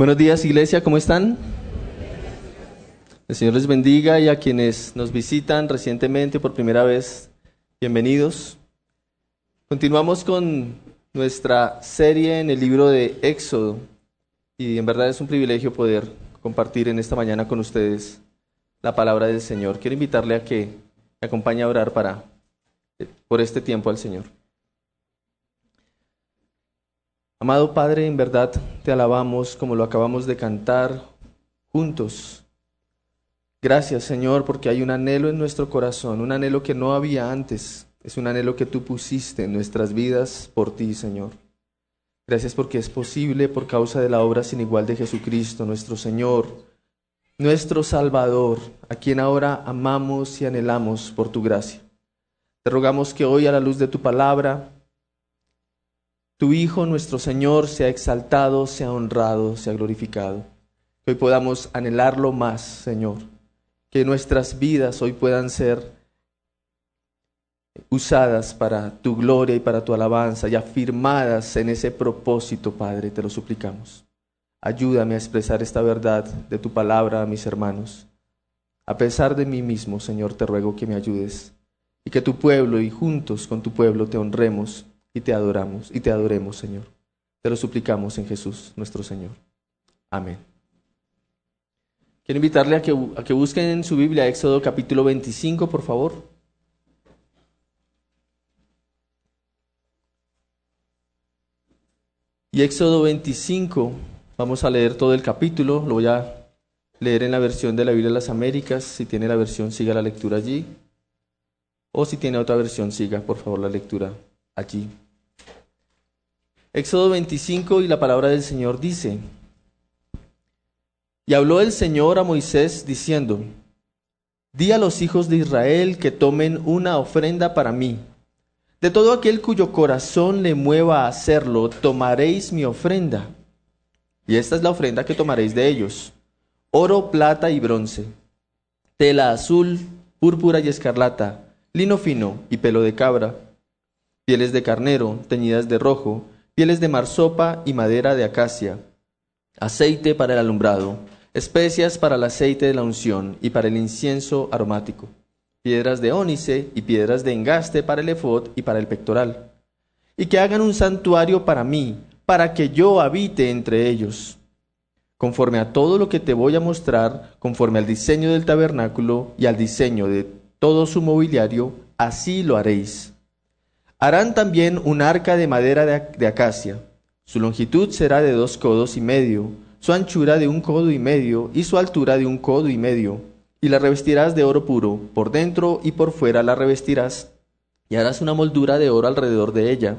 Buenos días, iglesia, ¿cómo están? El Señor les bendiga y a quienes nos visitan recientemente por primera vez, bienvenidos. Continuamos con nuestra serie en el libro de Éxodo y en verdad es un privilegio poder compartir en esta mañana con ustedes la palabra del Señor. Quiero invitarle a que me acompañe a orar para por este tiempo al Señor. Amado Padre, en verdad te alabamos como lo acabamos de cantar juntos. Gracias Señor porque hay un anhelo en nuestro corazón, un anhelo que no había antes. Es un anhelo que tú pusiste en nuestras vidas por ti, Señor. Gracias porque es posible por causa de la obra sin igual de Jesucristo, nuestro Señor, nuestro Salvador, a quien ahora amamos y anhelamos por tu gracia. Te rogamos que hoy a la luz de tu palabra tu Hijo, nuestro Señor, sea exaltado, sea honrado, sea glorificado. Que hoy podamos anhelarlo más, Señor. Que nuestras vidas hoy puedan ser usadas para tu gloria y para tu alabanza y afirmadas en ese propósito, Padre, te lo suplicamos. Ayúdame a expresar esta verdad de tu palabra a mis hermanos. A pesar de mí mismo, Señor, te ruego que me ayudes y que tu pueblo y juntos con tu pueblo te honremos y te adoramos y te adoremos, Señor. Te lo suplicamos en Jesús, nuestro Señor. Amén. Quiero invitarle a que, busquen en su Biblia Éxodo capítulo 25, por favor. Y Éxodo 25, vamos a leer todo el capítulo, lo voy a leer en la versión de la Biblia de las Américas, si tiene la versión siga la lectura allí, o si tiene otra versión siga por favor la lectura allí. Éxodo 25 y la palabra del Señor dice, y habló el Señor a Moisés diciendo, Di a los hijos de Israel que tomen una ofrenda para mí. De todo aquel cuyo corazón le mueva a hacerlo, tomaréis mi ofrenda. Y esta es la ofrenda que tomaréis de ellos. Oro, plata y bronce, tela azul, púrpura y escarlata, lino fino y pelo de cabra pieles de carnero teñidas de rojo, pieles de marsopa y madera de acacia, aceite para el alumbrado, especias para el aceite de la unción y para el incienso aromático, piedras de ónice y piedras de engaste para el efod y para el pectoral, y que hagan un santuario para mí, para que yo habite entre ellos. Conforme a todo lo que te voy a mostrar, conforme al diseño del tabernáculo y al diseño de todo su mobiliario, así lo haréis. Harán también un arca de madera de acacia. Su longitud será de dos codos y medio, su anchura de un codo y medio y su altura de un codo y medio. Y la revestirás de oro puro, por dentro y por fuera la revestirás, y harás una moldura de oro alrededor de ella.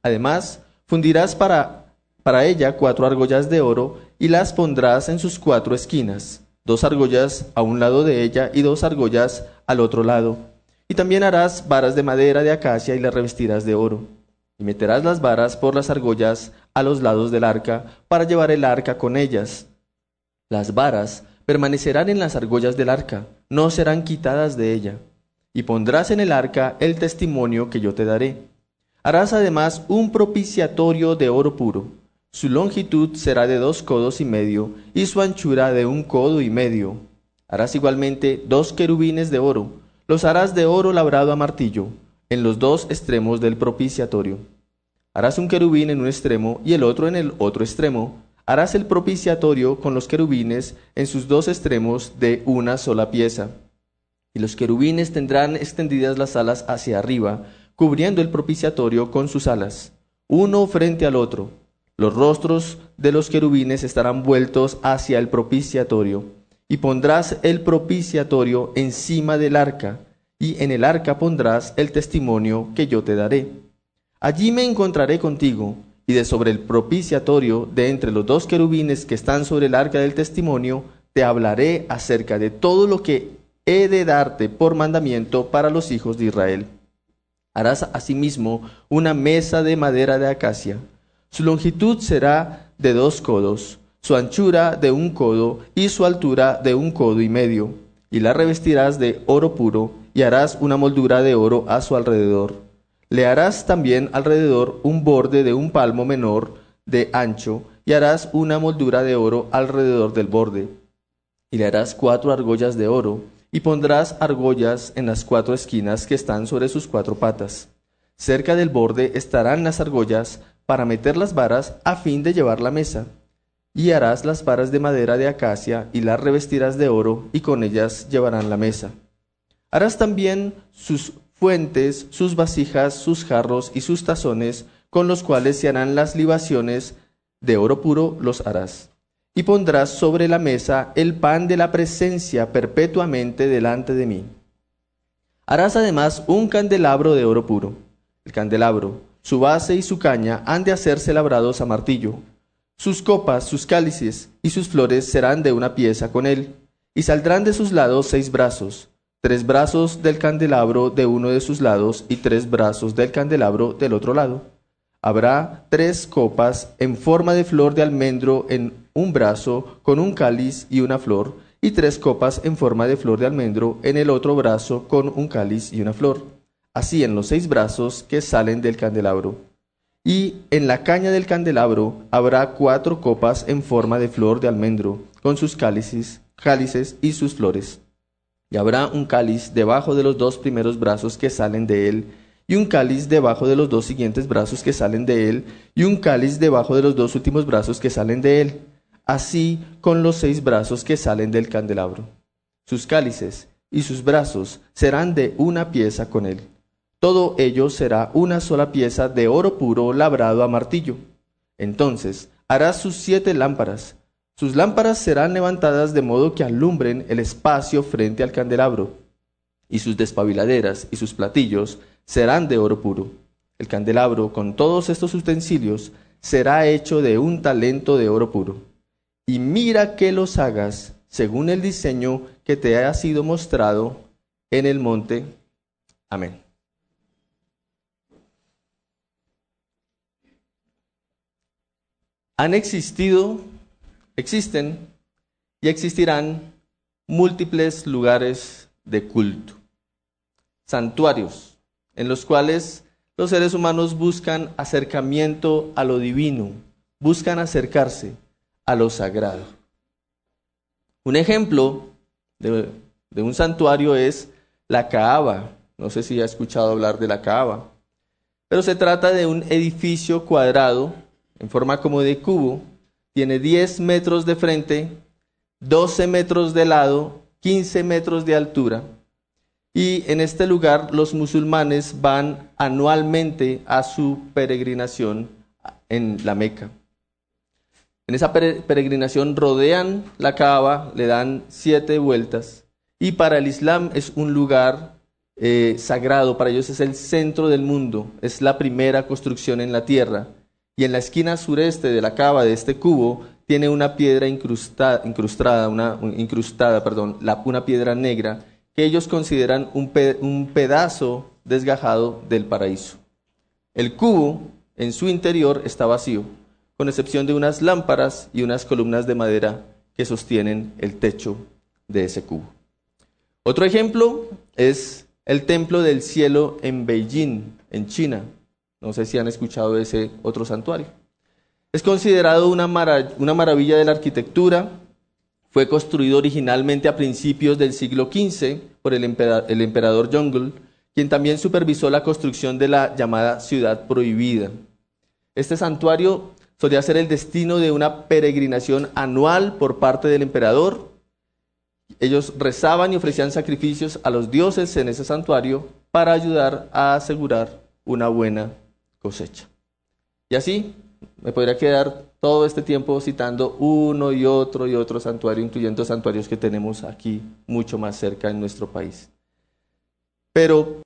Además, fundirás para, para ella cuatro argollas de oro y las pondrás en sus cuatro esquinas, dos argollas a un lado de ella y dos argollas al otro lado y también harás varas de madera de acacia y las revestirás de oro. Y meterás las varas por las argollas a los lados del arca para llevar el arca con ellas. Las varas permanecerán en las argollas del arca, no serán quitadas de ella. Y pondrás en el arca el testimonio que yo te daré. Harás además un propiciatorio de oro puro. Su longitud será de dos codos y medio, y su anchura de un codo y medio. Harás igualmente dos querubines de oro los harás de oro labrado a martillo, en los dos extremos del propiciatorio. Harás un querubín en un extremo y el otro en el otro extremo. Harás el propiciatorio con los querubines en sus dos extremos de una sola pieza. Y los querubines tendrán extendidas las alas hacia arriba, cubriendo el propiciatorio con sus alas, uno frente al otro. Los rostros de los querubines estarán vueltos hacia el propiciatorio y pondrás el propiciatorio encima del arca, y en el arca pondrás el testimonio que yo te daré. Allí me encontraré contigo, y de sobre el propiciatorio, de entre los dos querubines que están sobre el arca del testimonio, te hablaré acerca de todo lo que he de darte por mandamiento para los hijos de Israel. Harás asimismo una mesa de madera de acacia. Su longitud será de dos codos su anchura de un codo y su altura de un codo y medio, y la revestirás de oro puro, y harás una moldura de oro a su alrededor. Le harás también alrededor un borde de un palmo menor de ancho, y harás una moldura de oro alrededor del borde. Y le harás cuatro argollas de oro, y pondrás argollas en las cuatro esquinas que están sobre sus cuatro patas. Cerca del borde estarán las argollas para meter las varas a fin de llevar la mesa. Y harás las varas de madera de acacia y las revestirás de oro, y con ellas llevarán la mesa. Harás también sus fuentes, sus vasijas, sus jarros y sus tazones, con los cuales se harán las libaciones de oro puro los harás. Y pondrás sobre la mesa el pan de la presencia perpetuamente delante de mí. Harás además un candelabro de oro puro. El candelabro, su base y su caña han de hacerse labrados a martillo. Sus copas, sus cálices y sus flores serán de una pieza con él, y saldrán de sus lados seis brazos, tres brazos del candelabro de uno de sus lados y tres brazos del candelabro del otro lado Habrá tres copas en forma de flor de almendro en un brazo con un cáliz y una flor, y tres copas en forma de flor de almendro en el otro brazo con un cáliz y una flor. Así en los seis brazos que salen del candelabro. Y en la caña del candelabro habrá cuatro copas en forma de flor de almendro, con sus cálices, cálices y sus flores. Y habrá un cáliz debajo de los dos primeros brazos que salen de él, y un cáliz debajo de los dos siguientes brazos que salen de él, y un cáliz debajo de los dos últimos brazos que salen de él, así con los seis brazos que salen del candelabro. Sus cálices y sus brazos serán de una pieza con él. Todo ello será una sola pieza de oro puro labrado a martillo. Entonces hará sus siete lámparas. Sus lámparas serán levantadas de modo que alumbren el espacio frente al candelabro, y sus despabiladeras y sus platillos serán de oro puro. El candelabro con todos estos utensilios será hecho de un talento de oro puro. Y mira que los hagas según el diseño que te ha sido mostrado en el monte. Amén. Han existido, existen y existirán múltiples lugares de culto, santuarios, en los cuales los seres humanos buscan acercamiento a lo divino, buscan acercarse a lo sagrado. Un ejemplo de, un santuario es la Caaba. No sé si ha escuchado hablar de la Caaba, pero se trata de un edificio cuadrado en forma como de cubo, tiene 10 metros de frente, 12 metros de lado, 15 metros de altura y en este lugar los musulmanes van anualmente a su peregrinación en la Meca. En esa peregrinación rodean la Kaaba, le dan siete vueltas y para el Islam es un lugar eh, sagrado, para ellos es el centro del mundo, es la primera construcción en la tierra. Y en la esquina sureste de la cava de este cubo tiene una piedra incrustada, incrustada, una, incrustada perdón, una piedra negra que ellos consideran un, pedazo desgajado del paraíso. El cubo en su interior está vacío, con excepción de unas lámparas y unas columnas de madera que sostienen el techo de ese cubo. Otro ejemplo es el Templo del Cielo en Beijing, en China. No sé si han escuchado ese otro santuario. Es considerado una, una maravilla de la arquitectura, fue construido originalmente a principios del siglo XV por el, emperador, el quien también supervisó la construcción de la llamada Ciudad Prohibida. Este santuario solía ser el destino de una peregrinación anual por parte del emperador. Ellos rezaban y ofrecían sacrificios a los dioses en ese santuario para ayudar a asegurar una buena cosecha. Y así me podría quedar todo este tiempo citando uno y otro y otro santuario, incluyendo santuarios que tenemos aquí mucho más cerca en nuestro país. Pero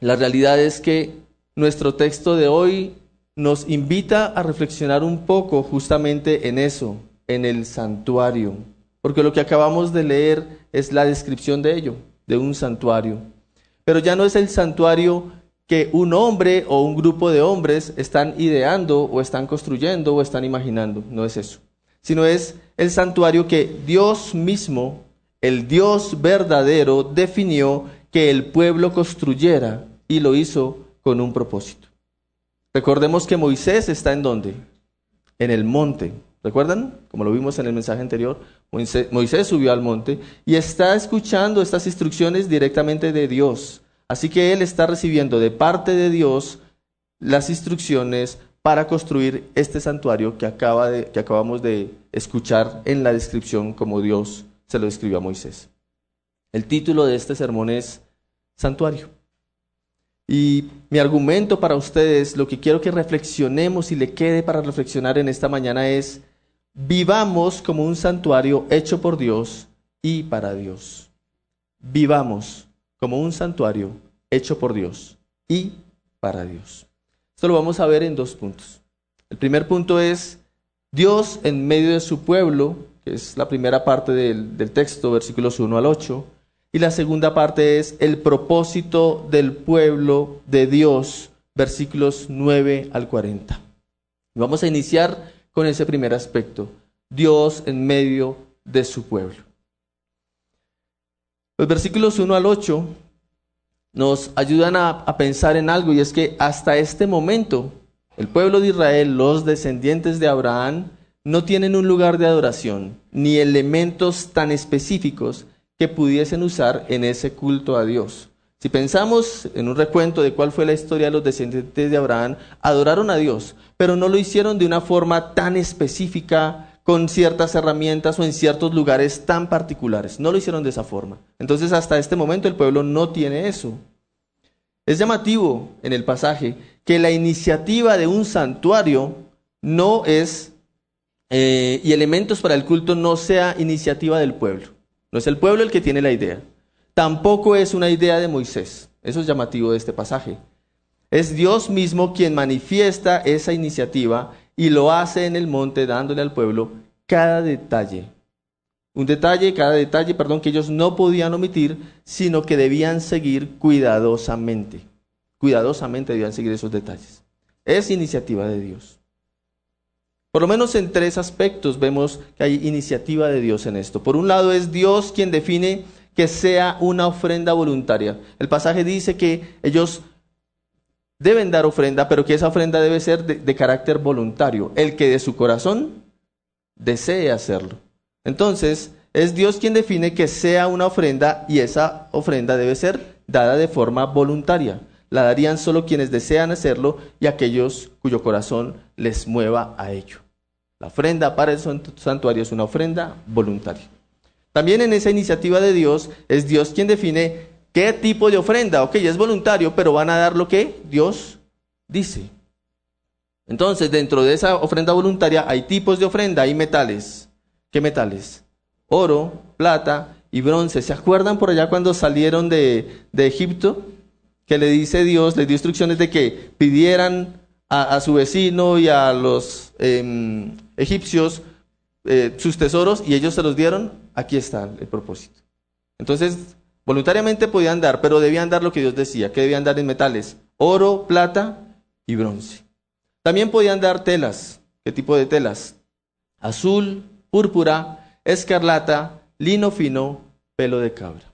la realidad es que nuestro texto de hoy nos invita a reflexionar un poco justamente en eso, en el santuario, porque lo que acabamos de leer es la descripción de ello, de un santuario. Pero ya no es el santuario que un hombre o un grupo de hombres están ideando o están construyendo o están imaginando. No es eso. Sino es el santuario que Dios mismo, el Dios verdadero, definió que el pueblo construyera y lo hizo con un propósito. Recordemos que Moisés está en dónde? En el monte. ¿Recuerdan? Como lo vimos en el mensaje anterior, Moisés, subió al monte y está escuchando estas instrucciones directamente de Dios. Así que él está recibiendo de parte de Dios las instrucciones para construir este santuario que, acaba que acabamos de escuchar en la descripción como Dios se lo escribió a Moisés. El título de este sermón es Santuario. Y mi argumento para ustedes, lo que quiero que reflexionemos y le quede para reflexionar en esta mañana es, vivamos como un santuario hecho por Dios y para Dios. Vivamos como un santuario hecho por Dios y para Dios. Esto lo vamos a ver en dos puntos. El primer punto es Dios en medio de su pueblo, que es la primera parte del, texto, versículos 1 al 8 y la segunda parte es el propósito del pueblo de Dios, versículos 9 al 40. Vamos a iniciar con ese primer aspecto, Dios en medio de su pueblo. Los versículos 1 al 8 nos ayudan a, a, pensar en algo y es que hasta este momento el pueblo de Israel, los descendientes de Abraham, no tienen un lugar de adoración ni elementos tan específicos que pudiesen usar en ese culto a Dios. Si pensamos en un recuento de cuál fue la historia de los descendientes de Abraham, adoraron a Dios, pero no lo hicieron de una forma tan específica, con ciertas herramientas o en ciertos lugares tan particulares. No lo hicieron de esa forma. Entonces hasta este momento el pueblo no tiene eso. Es llamativo en el pasaje que la iniciativa de un santuario no es, eh, y elementos para el culto no sea iniciativa del pueblo. No es el pueblo el que tiene la idea. Tampoco es una idea de Moisés. Eso es llamativo de este pasaje. Es Dios mismo quien manifiesta esa iniciativa y lo hace en el monte dándole al pueblo cada detalle. Un detalle, cada detalle, perdón, que ellos no podían omitir, sino que debían seguir cuidadosamente. Cuidadosamente debían seguir esos detalles. Es iniciativa de Dios. Por lo menos en tres aspectos vemos que hay iniciativa de Dios en esto. Por un lado es Dios quien define que sea una ofrenda voluntaria. El pasaje dice que ellos deben dar ofrenda, pero que esa ofrenda debe ser de, carácter voluntario, el que de su corazón desee hacerlo. Entonces, es Dios quien define que sea una ofrenda y esa ofrenda debe ser dada de forma voluntaria. La darían solo quienes desean hacerlo y aquellos cuyo corazón les mueva a ello. La ofrenda para el santuario es una ofrenda voluntaria. También en esa iniciativa de Dios es Dios quien define qué tipo de ofrenda. Ok, es voluntario, pero van a dar lo que Dios dice. Entonces, dentro de esa ofrenda voluntaria hay tipos de ofrenda, hay metales. ¿Qué metales? Oro, plata y bronce. ¿Se acuerdan por allá cuando salieron de, de Egipto? Que le dice Dios, les dio instrucciones de que pidieran a, su vecino y a los em, egipcios eh, sus tesoros y ellos se los dieron, aquí está el propósito. Entonces, voluntariamente podían dar, pero debían dar lo que Dios decía, que debían dar en metales, oro, plata y bronce. También podían dar telas. ¿Qué tipo de telas? Azul, púrpura, escarlata, lino fino, pelo de cabra.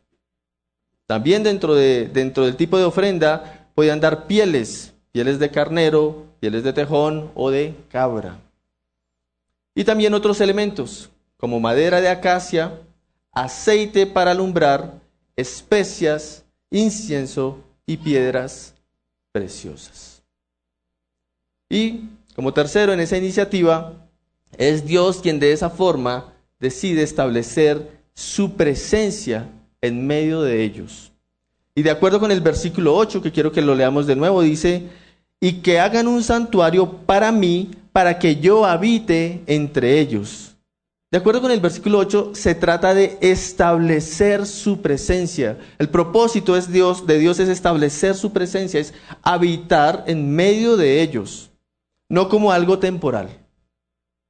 También dentro, de, dentro del tipo de ofrenda podían dar pieles, pieles de carnero, pieles de tejón o de cabra. Y también otros elementos, como madera de acacia, aceite para alumbrar, especias, incienso y piedras preciosas. Y como tercero en esa iniciativa, es Dios quien de esa forma decide establecer su presencia en medio de ellos. Y de acuerdo con el versículo 8, que quiero que lo leamos de nuevo, dice, y que hagan un santuario para mí, para que yo habite entre ellos. De acuerdo con el versículo 8, se trata de establecer su presencia. El propósito es Dios, de Dios es establecer su presencia, es habitar en medio de ellos, no como algo temporal.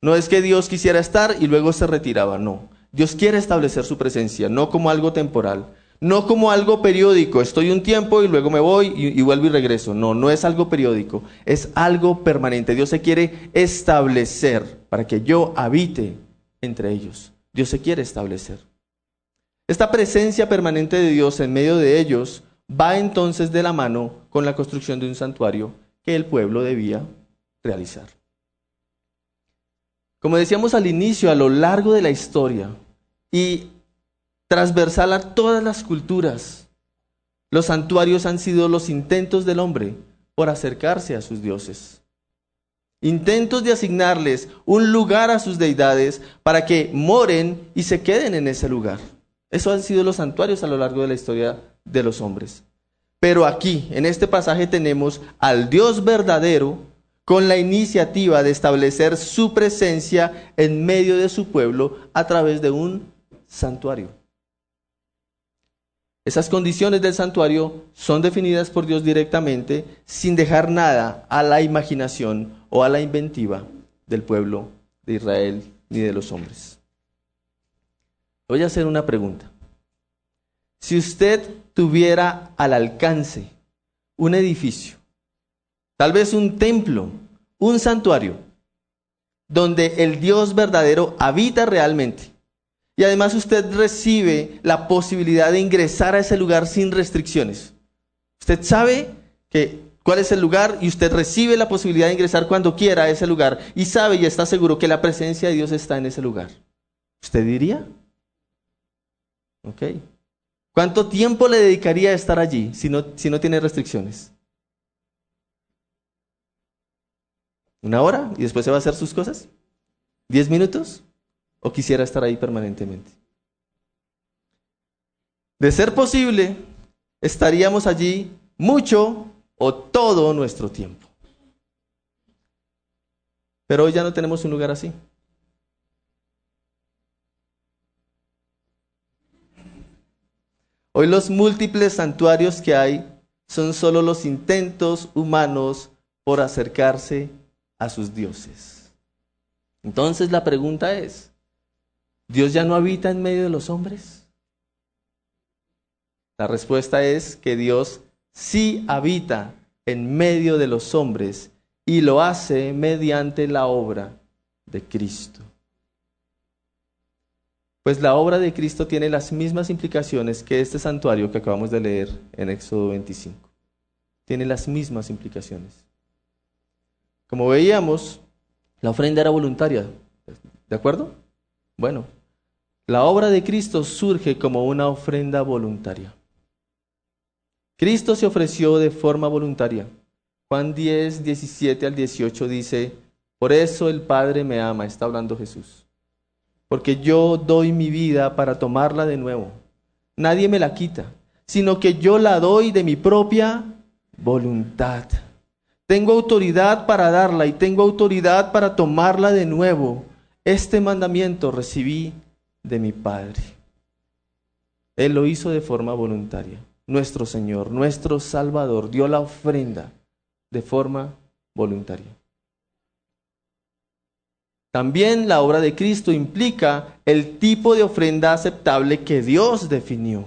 No es que Dios quisiera estar y luego se retiraba, no. Dios quiere establecer su presencia, no como algo temporal. No como algo periódico, estoy un tiempo y luego me voy y, vuelvo y regreso. No, no es algo periódico, es algo permanente. Dios se quiere establecer para que yo habite entre ellos. Dios se quiere establecer. Esta presencia permanente de Dios en medio de ellos va entonces de la mano con la construcción de un santuario que el pueblo debía realizar. Como decíamos al inicio, a lo largo de la historia y transversal a todas las culturas, los santuarios han sido los intentos del hombre por acercarse a sus dioses. Intentos de asignarles un lugar a sus deidades para que moren y se queden en ese lugar. Eso han sido los santuarios a lo largo de la historia de los hombres. Pero aquí, en este pasaje, tenemos al Dios verdadero con la iniciativa de establecer su presencia en medio de su pueblo a través de un santuario. Esas condiciones del santuario son definidas por Dios directamente sin dejar nada a la imaginación o a la inventiva del pueblo de Israel ni de los hombres. Voy a hacer una pregunta. Si usted tuviera al alcance un edificio, tal vez un templo, un santuario, donde el Dios verdadero habita realmente, y además usted recibe la posibilidad de ingresar a ese lugar sin restricciones. Usted sabe que cuál es el lugar y usted recibe la posibilidad de ingresar cuando quiera a ese lugar y sabe y está seguro que la presencia de Dios está en ese lugar. ¿Usted diría? Ok. ¿Cuánto tiempo le dedicaría a estar allí si no, si no tiene restricciones? ¿Una hora y después se va a hacer sus cosas? ¿Diez minutos? o quisiera estar ahí permanentemente. De ser posible, estaríamos allí mucho o todo nuestro tiempo. Pero hoy ya no tenemos un lugar así. Hoy los múltiples santuarios que hay son solo los intentos humanos por acercarse a sus dioses. Entonces la pregunta es, ¿Dios ya no habita en medio de los hombres? La respuesta es que Dios sí habita en medio de los hombres y lo hace mediante la obra de Cristo. Pues la obra de Cristo tiene las mismas implicaciones que este santuario que acabamos de leer en Éxodo 25. Tiene las mismas implicaciones. Como veíamos, la ofrenda era voluntaria. ¿De acuerdo? Bueno, la obra de Cristo surge como una ofrenda voluntaria. Cristo se ofreció de forma voluntaria. Juan 10, 17 al 18 dice, por eso el Padre me ama, está hablando Jesús, porque yo doy mi vida para tomarla de nuevo. Nadie me la quita, sino que yo la doy de mi propia voluntad. Tengo autoridad para darla y tengo autoridad para tomarla de nuevo. Este mandamiento recibí de mi Padre. Él lo hizo de forma voluntaria. Nuestro Señor, nuestro Salvador, dio la ofrenda de forma voluntaria. También la obra de Cristo implica el tipo de ofrenda aceptable que Dios definió.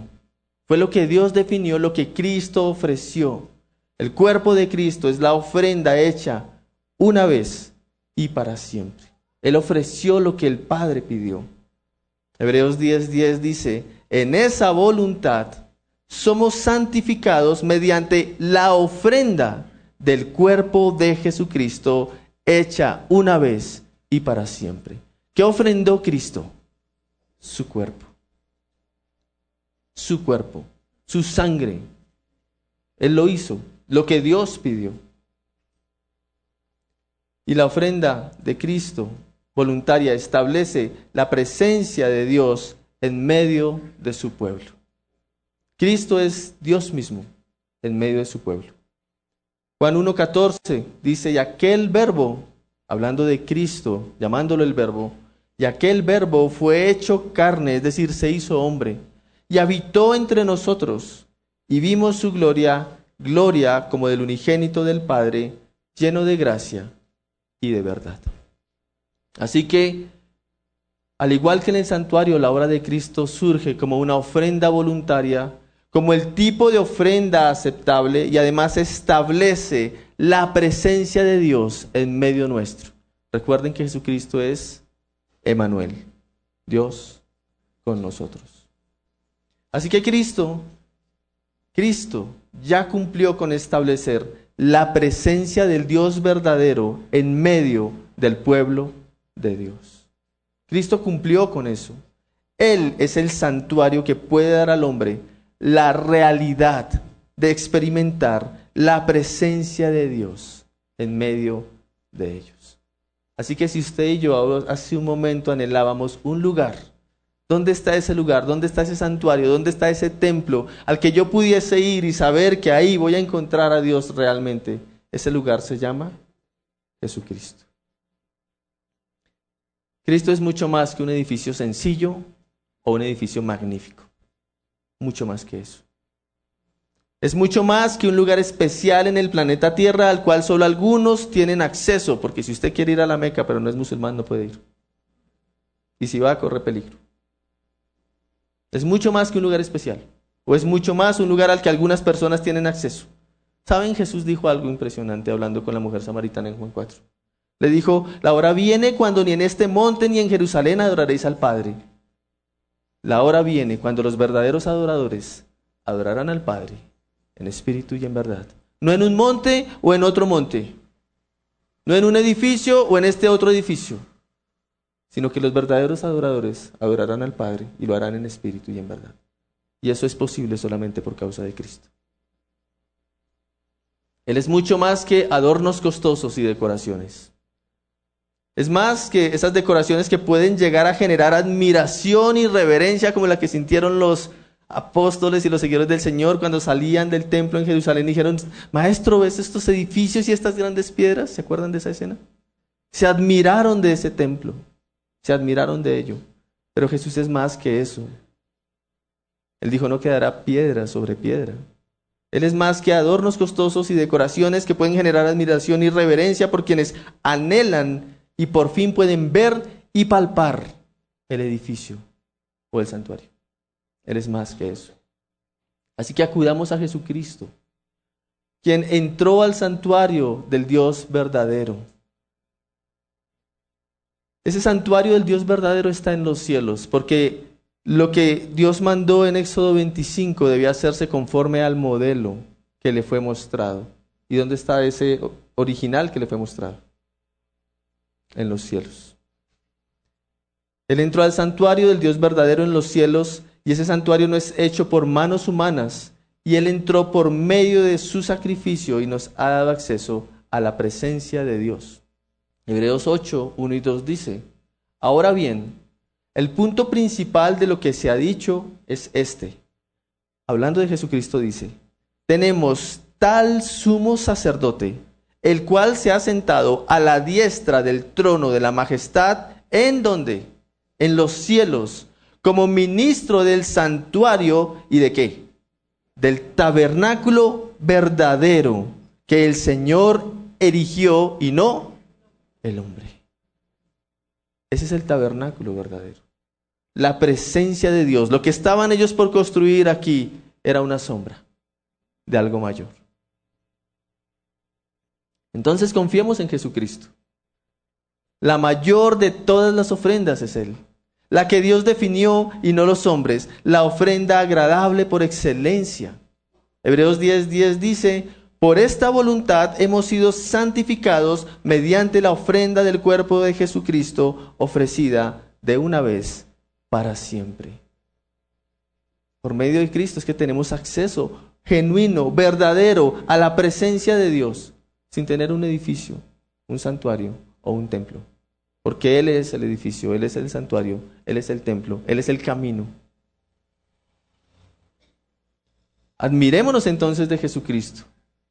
Fue lo que Dios definió, lo que Cristo ofreció. El cuerpo de Cristo es la ofrenda hecha una vez y para siempre. Él ofreció lo que el Padre pidió. Hebreos 10:10 dice, en esa voluntad somos santificados mediante la ofrenda del cuerpo de Jesucristo hecha una vez y para siempre. ¿Qué ofrendó Cristo? Su cuerpo. Su cuerpo, su sangre. Él lo hizo, lo que Dios pidió. Y la ofrenda de Cristo voluntaria establece la presencia de Dios en medio de su pueblo. Cristo es Dios mismo en medio de su pueblo. Juan 1.14 dice, y aquel verbo, hablando de Cristo, llamándolo el verbo, y aquel verbo fue hecho carne, es decir, se hizo hombre, y habitó entre nosotros, y vimos su gloria, gloria como del unigénito del Padre, lleno de gracia y de verdad. Así que, al igual que en el santuario, la obra de Cristo surge como una ofrenda voluntaria, como el tipo de ofrenda aceptable y además establece la presencia de Dios en medio nuestro. Recuerden que Jesucristo es Emanuel, Dios con nosotros. Así que Cristo, Cristo ya cumplió con establecer la presencia del Dios verdadero en medio del pueblo de Dios. Cristo cumplió con eso. Él es el santuario que puede dar al hombre la realidad de experimentar la presencia de Dios en medio de ellos. Así que si usted y yo hace un momento anhelábamos un lugar, ¿dónde está ese lugar? ¿Dónde está ese santuario? ¿Dónde está ese templo al que yo pudiese ir y saber que ahí voy a encontrar a Dios realmente? Ese lugar se llama Jesucristo. Cristo es mucho más que un edificio sencillo o un edificio magnífico. Mucho más que eso. Es mucho más que un lugar especial en el planeta Tierra al cual solo algunos tienen acceso, porque si usted quiere ir a la Meca pero no es musulmán no puede ir. Y si va, corre peligro. Es mucho más que un lugar especial, o es mucho más un lugar al que algunas personas tienen acceso. ¿Saben? Jesús dijo algo impresionante hablando con la mujer samaritana en Juan 4. Le dijo, la hora viene cuando ni en este monte ni en Jerusalén adoraréis al Padre. La hora viene cuando los verdaderos adoradores adorarán al Padre en espíritu y en verdad. No en un monte o en otro monte. No en un edificio o en este otro edificio. Sino que los verdaderos adoradores adorarán al Padre y lo harán en espíritu y en verdad. Y eso es posible solamente por causa de Cristo. Él es mucho más que adornos costosos y decoraciones. Es más que esas decoraciones que pueden llegar a generar admiración y reverencia como la que sintieron los apóstoles y los seguidores del Señor cuando salían del templo en Jerusalén y dijeron, Maestro, ¿ves estos edificios y estas grandes piedras? ¿Se acuerdan de esa escena? Se admiraron de ese templo, se admiraron de ello. Pero Jesús es más que eso. Él dijo, no quedará piedra sobre piedra. Él es más que adornos costosos y decoraciones que pueden generar admiración y reverencia por quienes anhelan y por fin pueden ver y palpar el edificio o el santuario. Él es más que eso. Así que acudamos a Jesucristo, quien entró al santuario del Dios verdadero. Ese santuario del Dios verdadero está en los cielos, porque lo que Dios mandó en Éxodo 25 debía hacerse conforme al modelo que le fue mostrado. ¿Y dónde está ese original que le fue mostrado? En los cielos. Él entró al santuario del Dios verdadero en los cielos y ese santuario no es hecho por manos humanas y Él entró por medio de su sacrificio y nos ha dado acceso a la presencia de Dios. Hebreos 8, 1 y 2 dice, ahora bien, el punto principal de lo que se ha dicho es este. Hablando de Jesucristo dice, tenemos tal sumo sacerdote el cual se ha sentado a la diestra del trono de la majestad, ¿en donde En los cielos, como ministro del santuario y de qué? Del tabernáculo verdadero que el Señor erigió y no el hombre. Ese es el tabernáculo verdadero. La presencia de Dios. Lo que estaban ellos por construir aquí era una sombra de algo mayor. Entonces confiemos en Jesucristo. La mayor de todas las ofrendas es Él. La que Dios definió y no los hombres. La ofrenda agradable por excelencia. Hebreos 10:10 10 dice, por esta voluntad hemos sido santificados mediante la ofrenda del cuerpo de Jesucristo ofrecida de una vez para siempre. Por medio de Cristo es que tenemos acceso genuino, verdadero a la presencia de Dios sin tener un edificio, un santuario o un templo. Porque Él es el edificio, Él es el santuario, Él es el templo, Él es el camino. Admirémonos entonces de Jesucristo,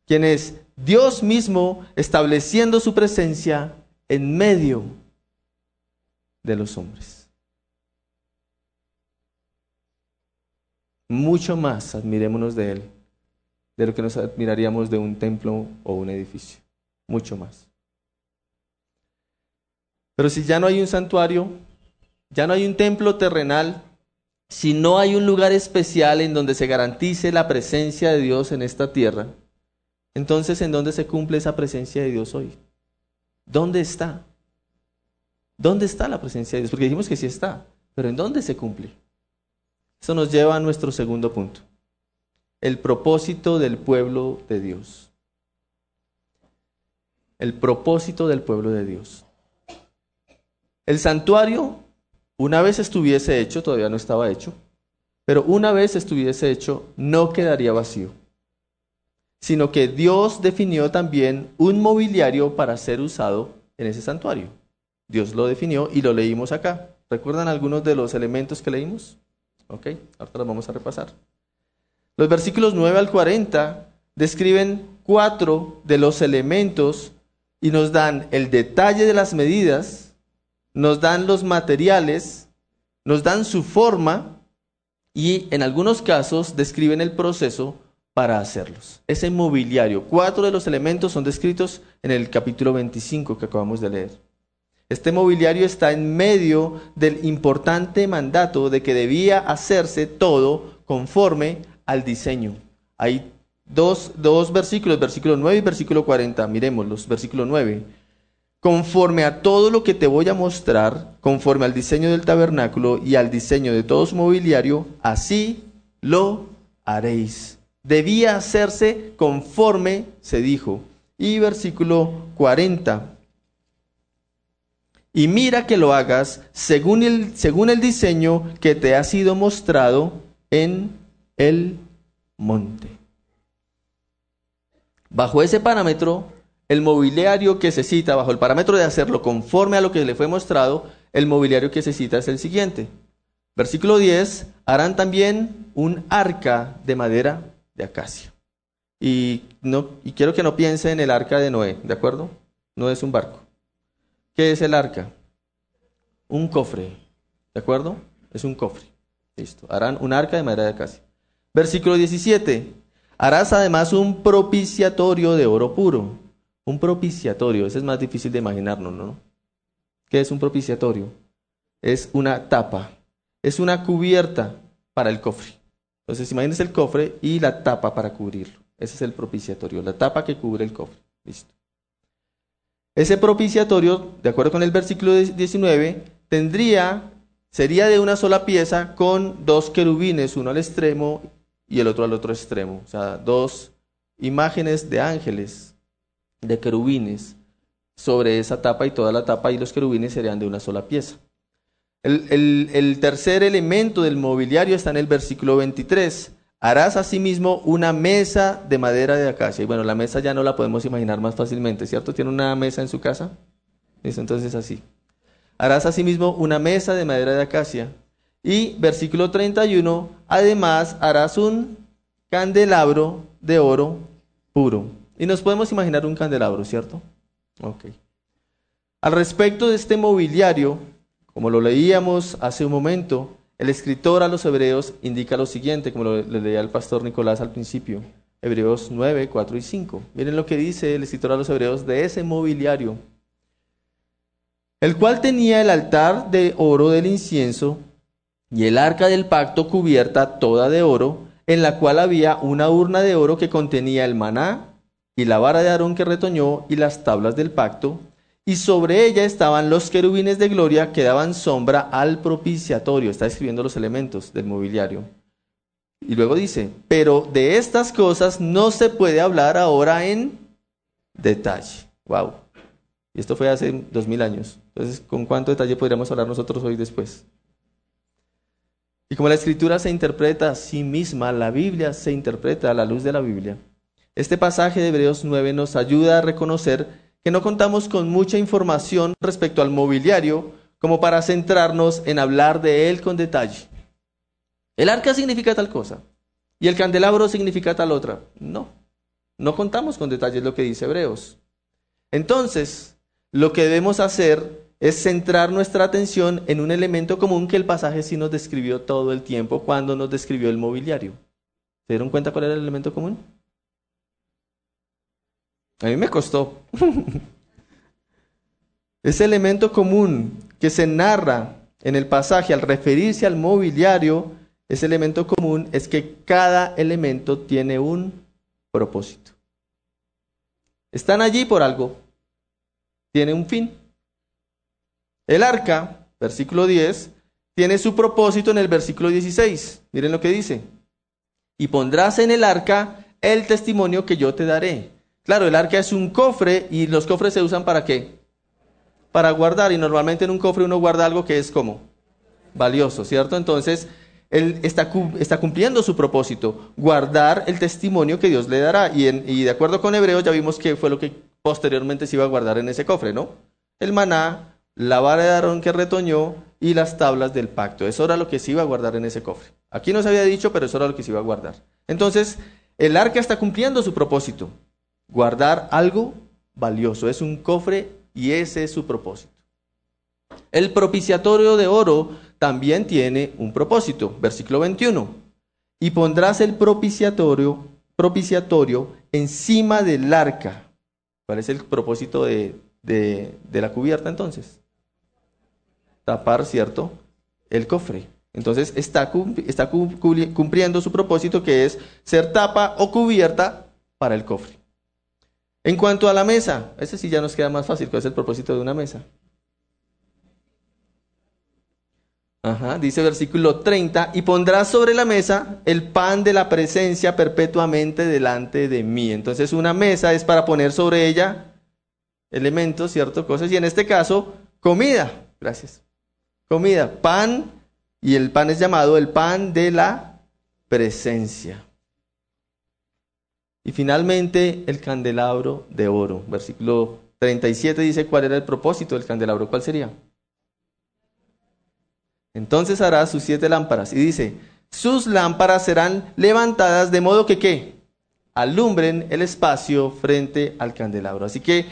quien es Dios mismo estableciendo su presencia en medio de los hombres. Mucho más admirémonos de Él de lo que nos admiraríamos de un templo o un edificio. Mucho más. Pero si ya no hay un santuario, ya no hay un templo terrenal, si no hay un lugar especial en donde se garantice la presencia de Dios en esta tierra, entonces ¿en dónde se cumple esa presencia de Dios hoy? ¿Dónde está? ¿Dónde está la presencia de Dios? Porque dijimos que sí está, pero ¿en dónde se cumple? Eso nos lleva a nuestro segundo punto el propósito del pueblo de Dios. El propósito del pueblo de Dios. el santuario, una vez estuviese hecho, todavía no estaba hecho, pero una vez estuviese hecho, no quedaría vacío, sino que Dios definió también un mobiliario para ser usado en ese santuario. Dios lo definió y lo leímos acá. ¿Recuerdan algunos de los elementos que leímos? Ok, ahora los vamos a repasar. Los versículos 9 al 40 describen cuatro de los elementos y nos dan el detalle de las medidas, nos dan los materiales, nos dan su forma y en algunos casos describen el proceso para hacerlos. Ese mobiliario, cuatro de los elementos son descritos en el capítulo 25 que acabamos de leer. Este mobiliario está en medio del importante mandato de que debía hacerse todo conforme al diseño. Hay dos, dos versículos, versículo 9 y versículo 40. Miremoslos, versículo 9. Conforme a todo lo que te voy a mostrar, conforme al diseño del tabernáculo y al diseño de todo su mobiliario, así lo haréis. Debía hacerse conforme se dijo. Y versículo 40. Y mira que lo hagas según el, según el diseño que te ha sido mostrado en el monte. Bajo ese parámetro, el mobiliario que se cita, bajo el parámetro de hacerlo conforme a lo que le fue mostrado, el mobiliario que se cita es el siguiente. Versículo 10, harán también un arca de madera de acacia. Y, no, y quiero que no piense en el arca de Noé, ¿de acuerdo? No es un barco. ¿Qué es el arca? Un cofre, ¿de acuerdo? Es un cofre. Listo. Harán un arca de madera de acacia. Versículo 17. Harás además un propiciatorio de oro puro. Un propiciatorio, ese es más difícil de imaginarnos, ¿no? ¿Qué es un propiciatorio? Es una tapa, es una cubierta para el cofre. Entonces, imagínense el cofre y la tapa para cubrirlo. Ese es el propiciatorio, la tapa que cubre el cofre. Listo. Ese propiciatorio, de acuerdo con el versículo 19, tendría, sería de una sola pieza con dos querubines, uno al extremo y el otro al otro extremo. O sea, dos imágenes de ángeles, de querubines, sobre esa tapa y toda la tapa y los querubines serían de una sola pieza. El, tercer elemento del mobiliario está en el versículo 23. Harás asimismo una mesa de madera de acacia. Y bueno, la mesa ya no la podemos imaginar más fácilmente, ¿cierto? ¿Tiene una mesa en su casa? entonces así. Harás asimismo una mesa de madera de acacia y versículo 31, además harás un candelabro de oro puro. Y nos podemos imaginar un candelabro, ¿cierto? Ok. Al respecto de este mobiliario, como lo leíamos hace un momento, el escritor a los hebreos indica lo siguiente, como lo le leía el pastor Nicolás al principio, Hebreos 9, 4 y 5. Miren lo que dice el escritor a los hebreos de ese mobiliario, el cual tenía el altar de oro del incienso y el arca del pacto cubierta toda de oro, en la cual había una urna de oro que contenía el maná y la vara de Aarón que retoñó y las tablas del pacto, y sobre ella estaban los querubines de gloria que daban sombra al propiciatorio. Está escribiendo los elementos del mobiliario. Y luego dice, pero de estas cosas no se puede hablar ahora en detalle. Wow. Y esto fue hace dos mil años. Entonces, ¿con cuánto detalle podríamos hablar nosotros hoy después? Y como la escritura se interpreta a sí misma, la Biblia se interpreta a la luz de la Biblia. Este pasaje de Hebreos 9 nos ayuda a reconocer que no contamos con mucha información respecto al mobiliario como para centrarnos en hablar de él con detalle. El arca significa tal cosa y el candelabro significa tal otra. No, no contamos con detalles lo que dice Hebreos. Entonces, lo que debemos hacer es centrar nuestra atención en un elemento común que el pasaje sí nos describió todo el tiempo cuando nos describió el mobiliario. ¿Se dieron cuenta cuál era el elemento común? A mí me costó. Ese elemento común que se narra en el pasaje al referirse al mobiliario, ese elemento común es que cada elemento tiene un propósito. Están allí por algo. Tiene un fin. El arca, versículo 10, tiene su propósito en el versículo 16. Miren lo que dice. Y pondrás en el arca el testimonio que yo te daré. Claro, el arca es un cofre y los cofres se usan para qué? para guardar y normalmente en un cofre uno guarda algo que es como valioso, ¿cierto? Entonces, él está, está cumpliendo su propósito, guardar el testimonio que Dios le dará. Y, y de acuerdo con Hebreos ya vimos que fue lo que posteriormente se iba a guardar en ese cofre, ¿no? El maná, la vara de Aarón que retoñó y las tablas del pacto. Eso era lo que se iba a guardar en ese cofre. Aquí no se había dicho, pero eso era lo que se iba a guardar. Entonces, el arca está cumpliendo su propósito, guardar algo valioso. Es un cofre y ese es su propósito. El propiciatorio de oro también tiene un propósito. Versículo 21. Y pondrás el propiciatorio, propiciatorio encima del arca. ¿Cuál es el propósito de, de, la cubierta entonces? Tapar, ¿cierto? El cofre. Entonces está, está cumpliendo su propósito que es ser tapa o cubierta para el cofre. En cuanto a la mesa, ese sí ya nos queda más fácil, ¿cuál es el propósito de una mesa? dice versículo 30, y pondrás sobre la mesa el pan de la presencia perpetuamente delante de mí. Entonces una mesa es para poner sobre ella elementos, ¿cierto? Cosas, y en este caso, comida. Gracias. Comida, pan, y el pan es llamado el pan de la presencia. Y finalmente el candelabro de oro. Versículo 37 dice cuál era el propósito del candelabro. ¿Cuál sería? Entonces hará sus siete lámparas. Y dice, sus lámparas serán levantadas de modo que ¿qué? Alumbren el espacio frente al candelabro. Así que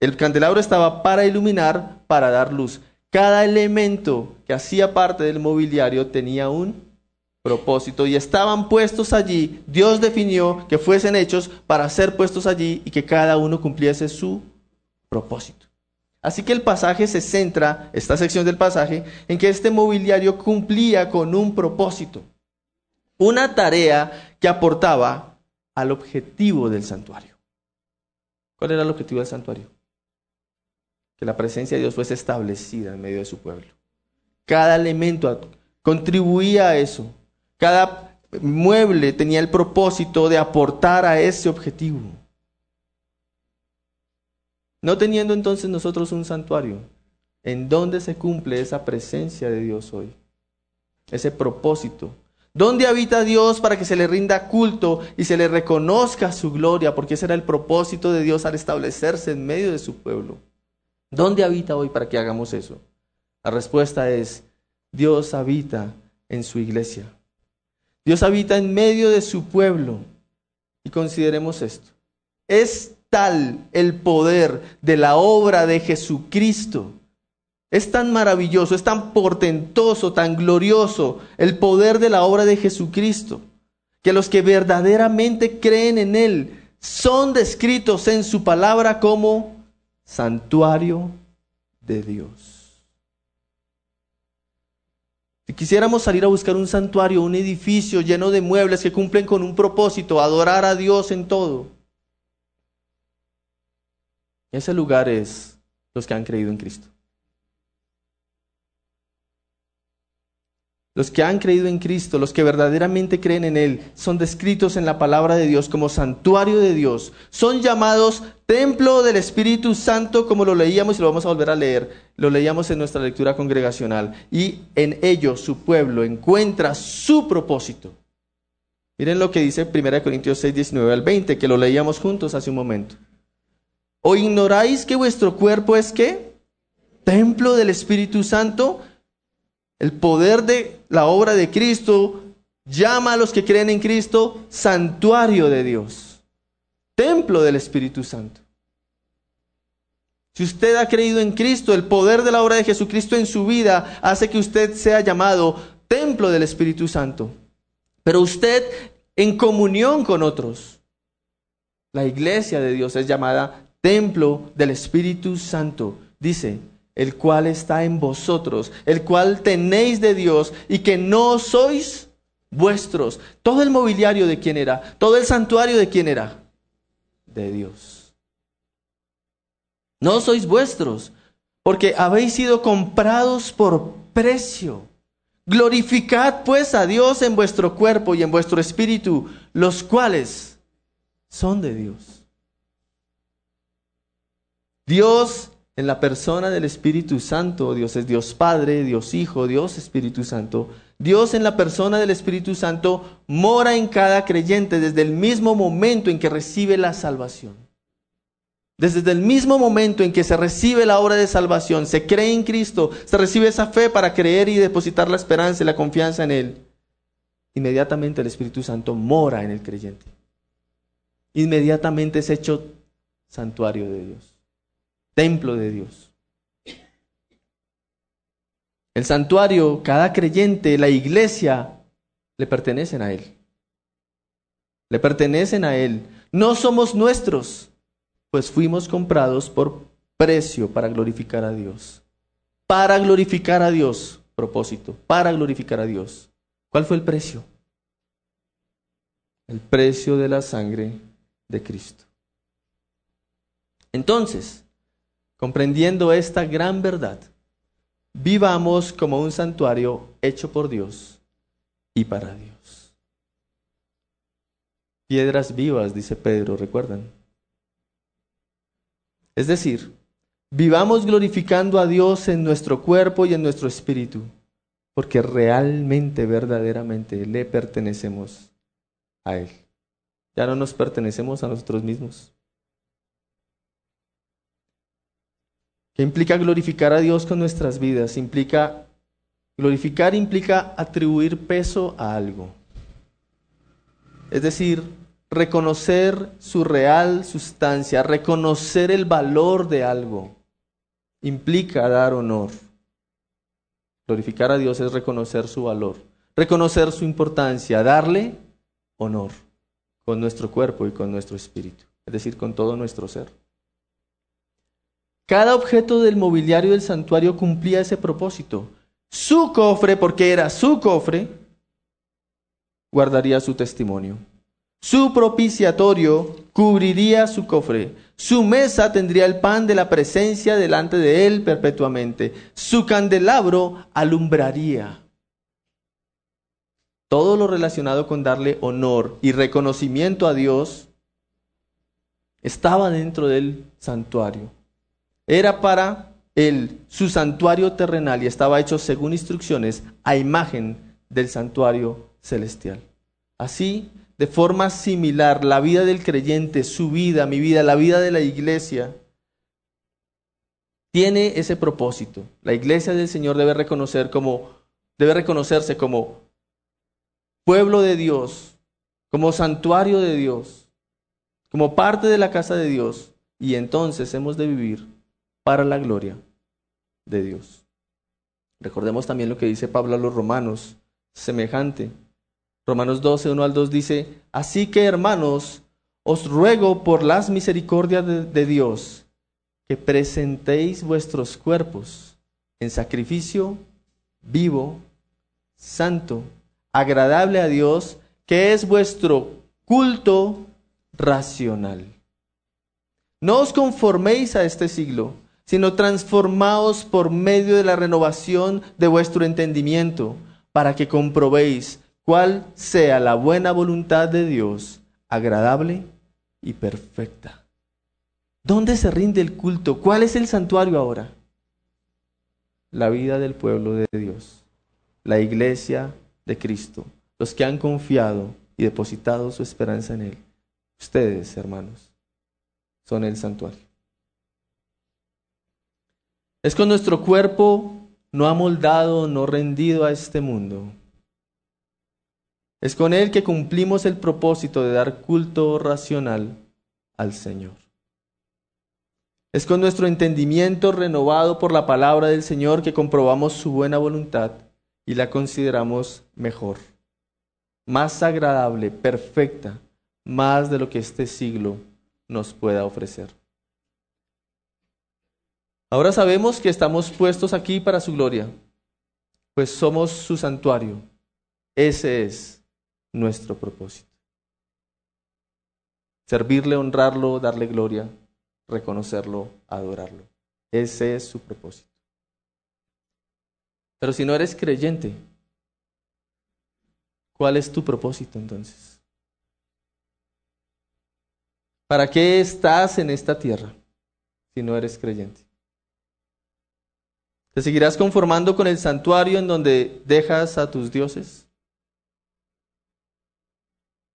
el candelabro estaba para iluminar, para dar luz. Cada elemento que hacía parte del mobiliario tenía un propósito y estaban puestos allí. Dios definió que fuesen hechos para ser puestos allí y que cada uno cumpliese su propósito. Así que el pasaje se centra, esta sección del pasaje, en que este mobiliario cumplía con un propósito, una tarea que aportaba al objetivo del santuario. ¿Cuál era el objetivo del santuario? Que la presencia de Dios fuese establecida en medio de su pueblo. Cada elemento contribuía a eso. Cada mueble tenía el propósito de aportar a ese objetivo. No teniendo entonces nosotros un santuario, ¿en dónde se cumple esa presencia de Dios hoy? Ese propósito. ¿Dónde habita Dios para que se le rinda culto y se le reconozca su gloria? Porque ese era el propósito de Dios al establecerse en medio de su pueblo. ¿Dónde habita hoy para que hagamos eso? La respuesta es, Dios habita en su iglesia. Dios habita en medio de su pueblo. Y consideremos esto. Es tal el poder de la obra de Jesucristo. Es tan maravilloso, es tan portentoso, tan glorioso el poder de la obra de Jesucristo, que los que verdaderamente creen en Él son descritos en su palabra como santuario de Dios. Si quisiéramos salir a buscar un santuario, un edificio lleno de muebles que cumplen con un propósito, adorar a Dios en todo, ese lugar es los que han creído en Cristo. Los que han creído en Cristo, los que verdaderamente creen en Él, son descritos en la palabra de Dios como santuario de Dios. Son llamados templo del Espíritu Santo, como lo leíamos y lo vamos a volver a leer. Lo leíamos en nuestra lectura congregacional. Y en ellos su pueblo encuentra su propósito. Miren lo que dice 1 Corintios 6, 19 al 20, que lo leíamos juntos hace un momento. ¿O ignoráis que vuestro cuerpo es qué? Templo del Espíritu Santo. El poder de la obra de Cristo llama a los que creen en Cristo santuario de Dios. Templo del Espíritu Santo. Si usted ha creído en Cristo, el poder de la obra de Jesucristo en su vida hace que usted sea llamado templo del Espíritu Santo. Pero usted en comunión con otros. La iglesia de Dios es llamada templo del Espíritu Santo, dice, el cual está en vosotros, el cual tenéis de Dios y que no sois vuestros. Todo el mobiliario de quién era, todo el santuario de quién era, de Dios. No sois vuestros, porque habéis sido comprados por precio. Glorificad pues a Dios en vuestro cuerpo y en vuestro espíritu, los cuales son de Dios. Dios en la persona del Espíritu Santo. Dios es Dios Padre, Dios Hijo, Dios Espíritu Santo. Dios en la persona del Espíritu Santo mora en cada creyente desde el mismo momento en que recibe la salvación. Desde el mismo momento en que se recibe la obra de salvación, se cree en Cristo, se recibe esa fe para creer y depositar la esperanza y la confianza en Él. Inmediatamente el Espíritu Santo mora en el creyente. Inmediatamente es hecho santuario de Dios, templo de Dios. El santuario, cada creyente, la iglesia, le pertenecen a Él. Le pertenecen a Él. No somos nuestros, pues fuimos comprados por precio para glorificar a Dios. Para glorificar a Dios, propósito, para glorificar a Dios. ¿Cuál fue el precio? El precio de la sangre de Cristo. Entonces, comprendiendo esta gran verdad, vivamos como un santuario hecho por Dios y para Dios. Piedras vivas, dice Pedro, ¿recuerdan? Es decir, vivamos glorificando a Dios en nuestro cuerpo y en nuestro espíritu, porque realmente, verdaderamente le pertenecemos a Él. Ya no nos pertenecemos a nosotros mismos. Implica glorificar a Dios con nuestras vidas? Implica glorificar implica atribuir peso a algo. Es decir, reconocer su real sustancia, reconocer el valor de algo. Implica dar honor. Glorificar a Dios es reconocer su valor, reconocer su importancia, darle honor con nuestro cuerpo y con nuestro espíritu, es decir, con todo nuestro ser. Cada objeto del mobiliario del santuario cumplía ese propósito. Su cofre, porque era su cofre, guardaría su testimonio. Su propiciatorio cubriría su cofre. Su mesa tendría el pan de la presencia delante de él perpetuamente. Su candelabro alumbraría. Todo lo relacionado con darle honor y reconocimiento a Dios estaba dentro del santuario era para él su santuario terrenal y estaba hecho según instrucciones a imagen del santuario celestial. Así, de forma similar, la vida del creyente, su vida, mi vida, la vida de la iglesia, tiene ese propósito. La iglesia del Señor debe reconocer como debe reconocerse como pueblo de Dios, como santuario de Dios, como parte de la casa de Dios, y entonces hemos de vivir para la gloria de Dios. Recordemos también lo que dice Pablo a los romanos, semejante. Romanos 12, 1 al 2 dice, así que hermanos, os ruego por las misericordias de, de Dios que presentéis vuestros cuerpos en sacrificio vivo, santo, agradable a Dios, que es vuestro culto racional. No os conforméis a este siglo, sino transformaos por medio de la renovación de vuestro entendimiento, para que comprobéis cuál sea la buena voluntad de Dios, agradable y perfecta. ¿Dónde se rinde el culto? ¿Cuál es el santuario ahora? La vida del pueblo de Dios, la iglesia de Cristo, los que han confiado y depositado su esperanza en Él. Ustedes, hermanos, son el santuario. Es con nuestro cuerpo no amoldado, no rendido a este mundo. Es con él que cumplimos el propósito de dar culto racional al Señor. Es con nuestro entendimiento renovado por la palabra del Señor que comprobamos su buena voluntad y la consideramos mejor, más agradable, perfecta, más de lo que este siglo nos pueda ofrecer. Ahora sabemos que estamos puestos aquí para su gloria, pues somos su santuario. Ese es nuestro propósito. Servirle, honrarlo, darle gloria, reconocerlo, adorarlo. Ese es su propósito. Pero si no eres creyente, ¿cuál es tu propósito entonces? ¿Para qué estás en esta tierra si no eres creyente? ¿Te seguirás conformando con el santuario en donde dejas a tus dioses?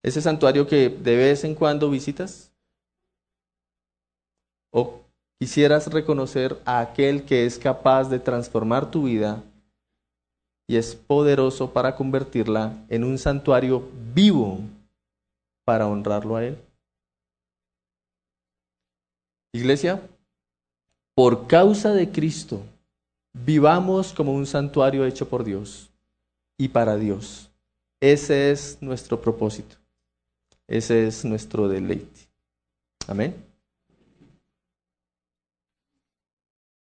¿Ese santuario que de vez en cuando visitas? ¿O quisieras reconocer a aquel que es capaz de transformar tu vida y es poderoso para convertirla en un santuario vivo para honrarlo a Él? Iglesia, por causa de Cristo, vivamos como un santuario hecho por Dios y para Dios. Ese es nuestro propósito. Ese es nuestro deleite. Amén.